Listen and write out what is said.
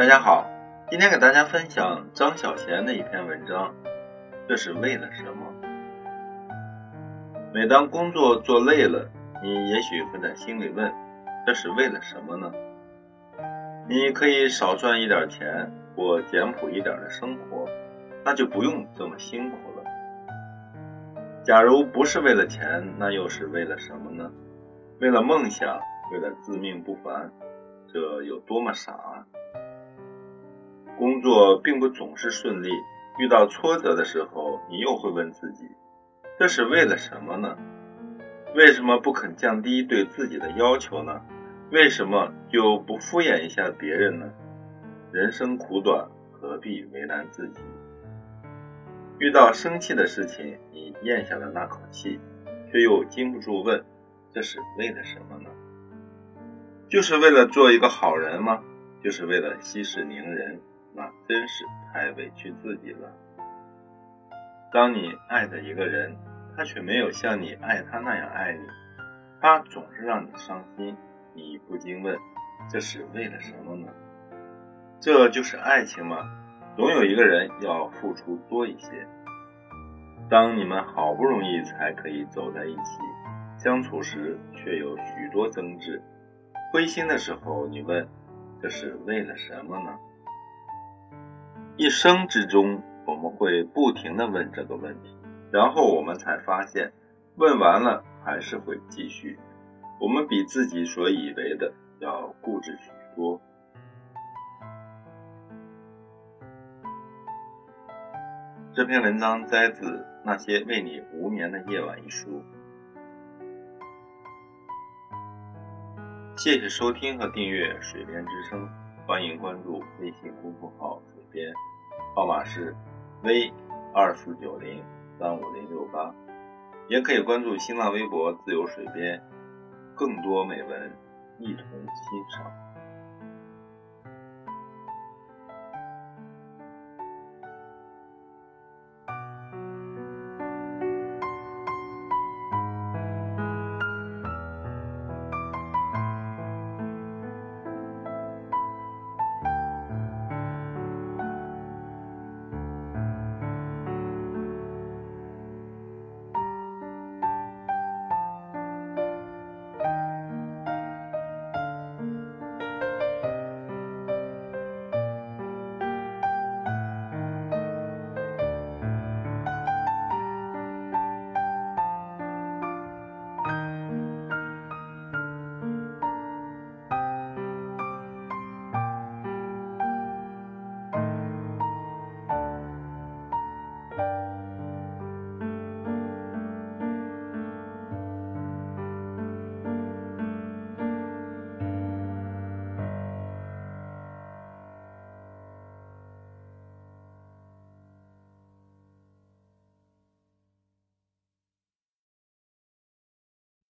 大家好，今天给大家分享张小娴的一篇文章。这是为了什么？每当工作做累了，你也许会在心里问：这是为了什么呢？你可以少赚一点钱，过简朴一点的生活，那就不用这么辛苦了。假如不是为了钱，那又是为了什么呢？为了梦想，为了自命不凡，这有多么傻啊！工作并不总是顺利，遇到挫折的时候，你又会问自己：这是为了什么呢？为什么不肯降低对自己的要求呢？为什么就不敷衍一下别人呢？人生苦短，何必为难自己？遇到生气的事情，你咽下了那口气，却又禁不住问：这是为了什么呢？就是为了做一个好人吗？就是为了息事宁人？那真是太委屈自己了。当你爱的一个人，他却没有像你爱他那样爱你，他总是让你伤心，你不禁问：这是为了什么呢？这就是爱情吗？总有一个人要付出多一些。当你们好不容易才可以走在一起，相处时却有许多争执，灰心的时候，你问：这是为了什么呢？一生之中，我们会不停的问这个问题，然后我们才发现，问完了还是会继续。我们比自己所以为的要固执许多。这篇文章摘自《那些为你无眠的夜晚》一书。谢谢收听和订阅《水边之声》，欢迎关注微信公众号“编”。号码是 V 二四九零三五零六八，也可以关注新浪微博自由水边，更多美文一同欣赏。